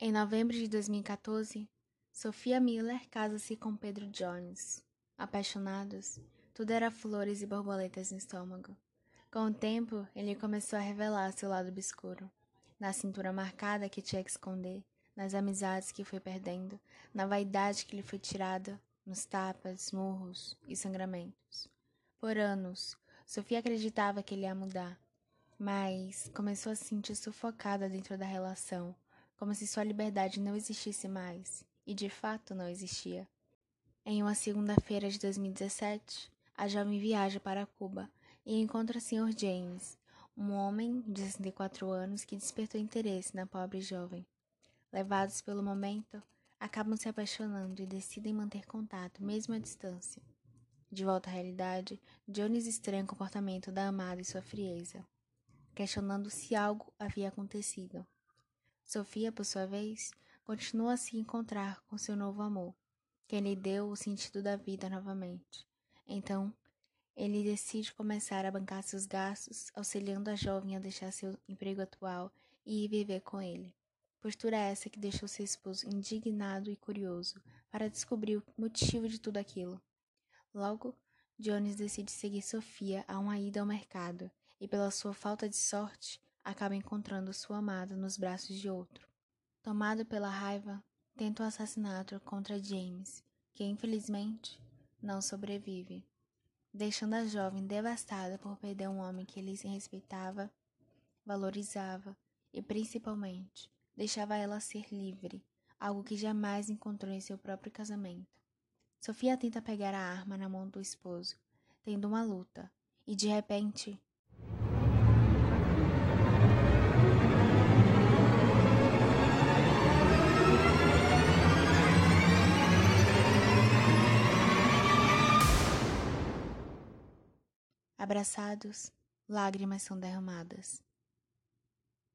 Em novembro de 2014, Sofia Miller casa-se com Pedro Jones. Apaixonados, tudo era flores e borboletas no estômago. Com o tempo, ele começou a revelar seu lado obscuro. Na cintura marcada que tinha que esconder, nas amizades que foi perdendo, na vaidade que lhe foi tirada, nos tapas, murros e sangramentos. Por anos, Sofia acreditava que ele ia mudar, mas começou a se sentir sufocada dentro da relação, como se sua liberdade não existisse mais, e de fato não existia. Em uma segunda-feira de 2017, a jovem viaja para Cuba e encontra o Sr. James, um homem de 64 anos que despertou interesse na pobre jovem. Levados pelo momento, acabam se apaixonando e decidem manter contato, mesmo à distância. De volta à realidade, Jones estranha o comportamento da amada e sua frieza, questionando se algo havia acontecido. Sofia, por sua vez, continua a se encontrar com seu novo amor, que lhe deu o sentido da vida novamente. Então, ele decide começar a bancar seus gastos, auxiliando a jovem a deixar seu emprego atual e ir viver com ele. Postura essa que deixou seu esposo indignado e curioso para descobrir o motivo de tudo aquilo. Logo, Jones decide seguir Sofia a uma ida ao mercado e, pela sua falta de sorte, acaba encontrando sua amada nos braços de outro. Tomado pela raiva, tenta o assassinato contra James, que infelizmente não sobrevive, deixando a jovem devastada por perder um homem que ele respeitava, valorizava e, principalmente, deixava ela ser livre, algo que jamais encontrou em seu próprio casamento. Sofia tenta pegar a arma na mão do esposo, tendo uma luta, e de repente Abraçados, lágrimas são derramadas.